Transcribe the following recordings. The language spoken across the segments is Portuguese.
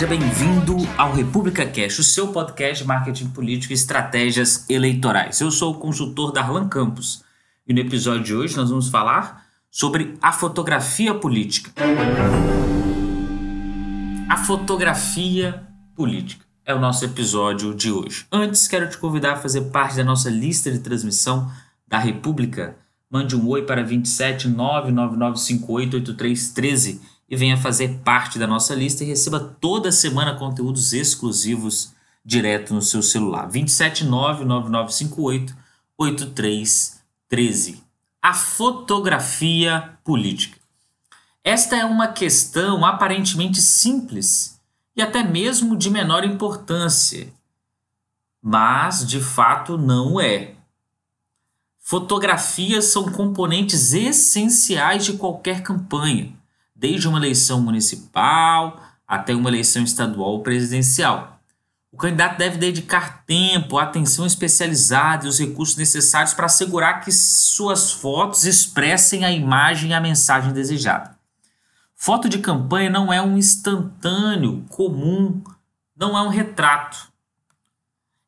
Seja bem-vindo ao República Cash, o seu podcast de marketing político e estratégias eleitorais. Eu sou o consultor Darlan Campos e no episódio de hoje nós vamos falar sobre a fotografia política. A fotografia política é o nosso episódio de hoje. Antes, quero te convidar a fazer parte da nossa lista de transmissão da República. Mande um oi para 27 99958 8313 e venha fazer parte da nossa lista e receba toda semana conteúdos exclusivos direto no seu celular. 27999588313. A fotografia política. Esta é uma questão aparentemente simples e até mesmo de menor importância, mas de fato não é. Fotografias são componentes essenciais de qualquer campanha desde uma eleição municipal até uma eleição estadual ou presidencial. O candidato deve dedicar tempo, atenção especializada e os recursos necessários para assegurar que suas fotos expressem a imagem e a mensagem desejada. Foto de campanha não é um instantâneo, comum, não é um retrato.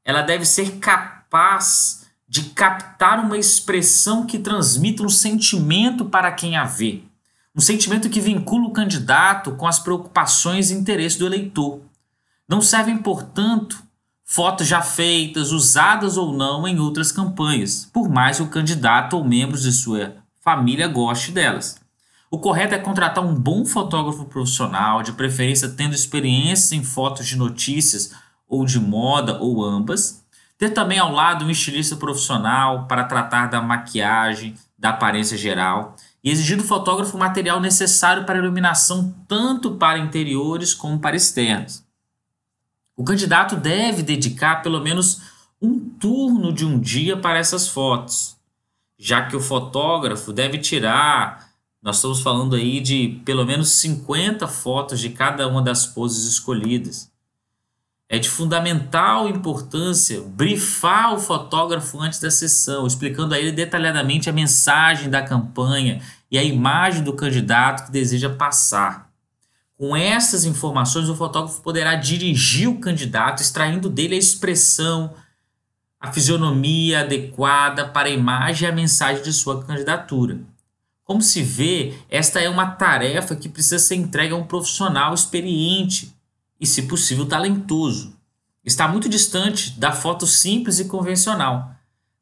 Ela deve ser capaz de captar uma expressão que transmita um sentimento para quem a vê. Um sentimento que vincula o candidato com as preocupações e interesses do eleitor. Não servem, portanto, fotos já feitas, usadas ou não em outras campanhas, por mais que o candidato ou membros de sua família goste delas. O correto é contratar um bom fotógrafo profissional, de preferência tendo experiência em fotos de notícias ou de moda ou ambas. Ter também ao lado um estilista profissional para tratar da maquiagem, da aparência geral e exigir do fotógrafo o material necessário para iluminação tanto para interiores como para externos. O candidato deve dedicar pelo menos um turno de um dia para essas fotos, já que o fotógrafo deve tirar, nós estamos falando aí de pelo menos 50 fotos de cada uma das poses escolhidas. É de fundamental importância brifar o fotógrafo antes da sessão, explicando a ele detalhadamente a mensagem da campanha e a imagem do candidato que deseja passar. Com essas informações, o fotógrafo poderá dirigir o candidato, extraindo dele a expressão, a fisionomia adequada para a imagem e a mensagem de sua candidatura. Como se vê, esta é uma tarefa que precisa ser entregue a um profissional experiente e, se possível, talentoso. Está muito distante da foto simples e convencional.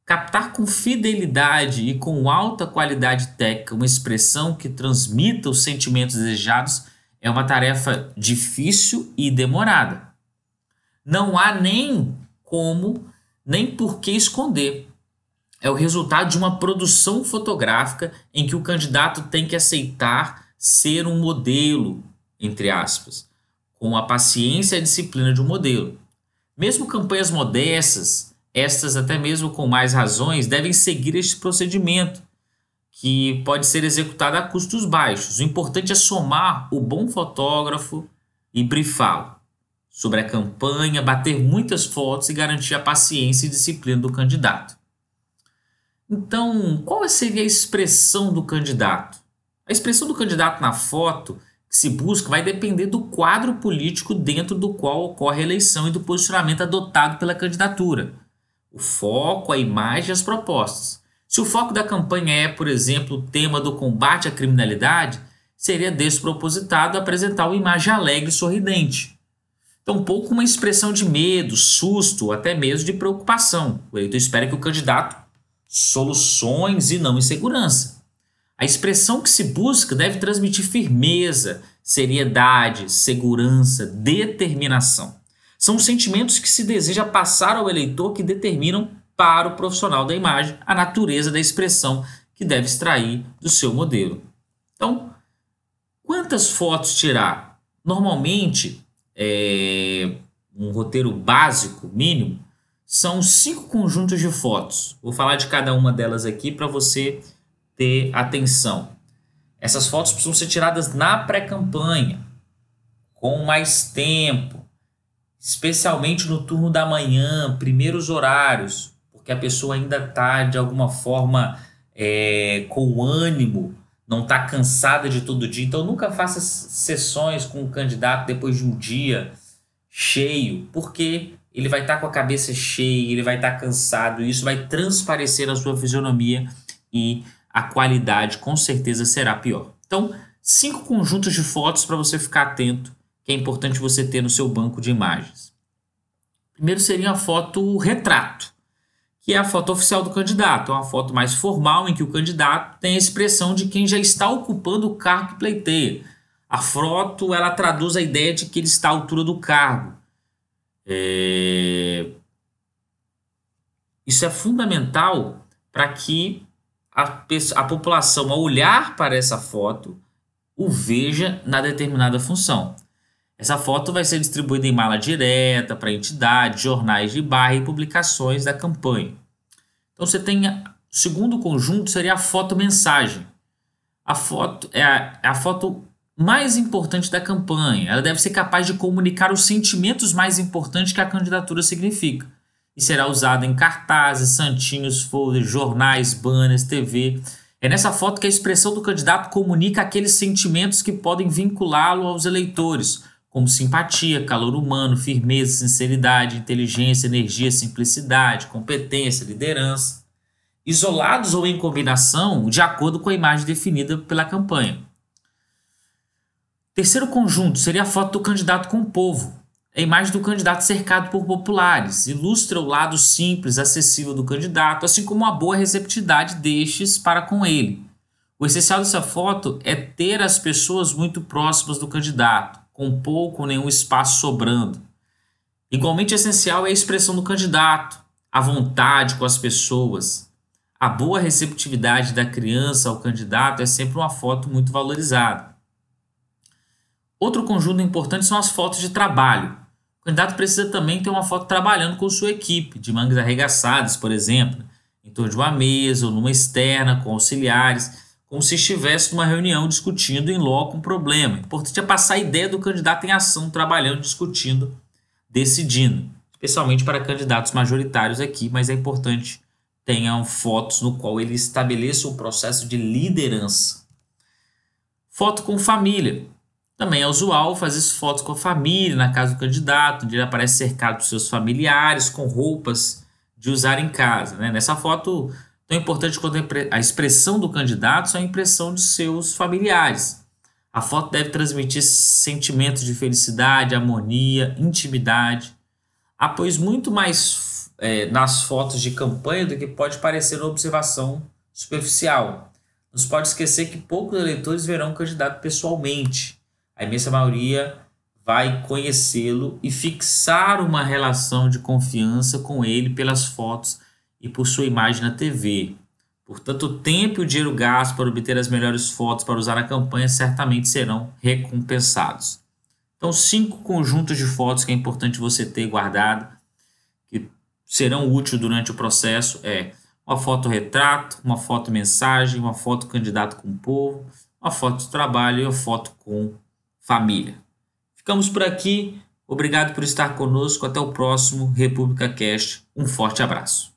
Captar com fidelidade e com alta qualidade técnica uma expressão que transmita os sentimentos desejados é uma tarefa difícil e demorada. Não há nem como, nem por que esconder. É o resultado de uma produção fotográfica em que o candidato tem que aceitar ser um modelo, entre aspas com a paciência e a disciplina de um modelo. Mesmo campanhas modestas, estas até mesmo com mais razões, devem seguir este procedimento, que pode ser executado a custos baixos. O importante é somar o bom fotógrafo e brifá-lo sobre a campanha, bater muitas fotos e garantir a paciência e disciplina do candidato. Então, qual seria a expressão do candidato? A expressão do candidato na foto que se busca vai depender do quadro político dentro do qual ocorre a eleição e do posicionamento adotado pela candidatura. O foco, a imagem e as propostas. Se o foco da campanha é, por exemplo, o tema do combate à criminalidade, seria despropositado apresentar uma imagem alegre e sorridente. Então, pouco uma expressão de medo, susto, até mesmo de preocupação. O eleitor espera que o candidato soluções e não insegurança. A expressão que se busca deve transmitir firmeza, seriedade, segurança, determinação. São os sentimentos que se deseja passar ao eleitor que determinam para o profissional da imagem a natureza da expressão que deve extrair do seu modelo. Então, quantas fotos tirar? Normalmente, é, um roteiro básico, mínimo, são cinco conjuntos de fotos. Vou falar de cada uma delas aqui para você ter atenção. Essas fotos precisam ser tiradas na pré-campanha, com mais tempo, especialmente no turno da manhã, primeiros horários, porque a pessoa ainda está de alguma forma é, com ânimo não está cansada de todo dia. Então nunca faça sessões com o candidato depois de um dia cheio, porque ele vai estar tá com a cabeça cheia, ele vai estar tá cansado, e isso vai transparecer na sua fisionomia e a qualidade com certeza será pior. Então, cinco conjuntos de fotos para você ficar atento, que é importante você ter no seu banco de imagens. Primeiro seria a foto retrato, que é a foto oficial do candidato, é uma foto mais formal em que o candidato tem a expressão de quem já está ocupando o cargo que pleiteia. A foto ela traduz a ideia de que ele está à altura do cargo. É... Isso é fundamental para que a, a população, ao olhar para essa foto, o veja na determinada função. Essa foto vai ser distribuída em mala direta para entidades, jornais de bairro e publicações da campanha. Então você tem o segundo conjunto seria a foto mensagem. A foto é a, é a foto mais importante da campanha. Ela deve ser capaz de comunicar os sentimentos mais importantes que a candidatura significa e será usada em cartazes, santinhos, folders, jornais, banners, TV. É nessa foto que a expressão do candidato comunica aqueles sentimentos que podem vinculá-lo aos eleitores, como simpatia, calor humano, firmeza, sinceridade, inteligência, energia, simplicidade, competência, liderança, isolados ou em combinação, de acordo com a imagem definida pela campanha. Terceiro conjunto seria a foto do candidato com o povo, a imagem do candidato cercado por populares ilustra o lado simples, acessível do candidato, assim como a boa receptividade destes para com ele. O essencial dessa foto é ter as pessoas muito próximas do candidato, com pouco ou nenhum espaço sobrando. Igualmente essencial é a expressão do candidato, a vontade com as pessoas. A boa receptividade da criança ao candidato é sempre uma foto muito valorizada. Outro conjunto importante são as fotos de trabalho. O candidato precisa também ter uma foto trabalhando com sua equipe, de mangas arregaçadas, por exemplo, em torno de uma mesa ou numa externa, com auxiliares, como se estivesse numa reunião discutindo em loco um problema. O importante é passar a ideia do candidato em ação, trabalhando, discutindo, decidindo, especialmente para candidatos majoritários aqui, mas é importante tenham fotos no qual ele estabeleça o processo de liderança. Foto com família. Também é usual fazer fotos com a família na casa do candidato, onde ele aparece cercado por seus familiares, com roupas de usar em casa. Né? Nessa foto, tão importante quanto a expressão do candidato é a impressão de seus familiares. A foto deve transmitir sentimentos de felicidade, harmonia, intimidade. Há, pois, muito mais é, nas fotos de campanha do que pode parecer uma observação superficial. Não se pode esquecer que poucos eleitores verão o candidato pessoalmente a imensa maioria vai conhecê-lo e fixar uma relação de confiança com ele pelas fotos e por sua imagem na TV. Portanto, o tempo e o dinheiro gasto para obter as melhores fotos para usar na campanha certamente serão recompensados. Então, cinco conjuntos de fotos que é importante você ter guardado, que serão úteis durante o processo, é uma foto retrato, uma foto mensagem, uma foto candidato com o povo, uma foto de trabalho e uma foto com família. Ficamos por aqui. Obrigado por estar conosco. Até o próximo República Cast. Um forte abraço.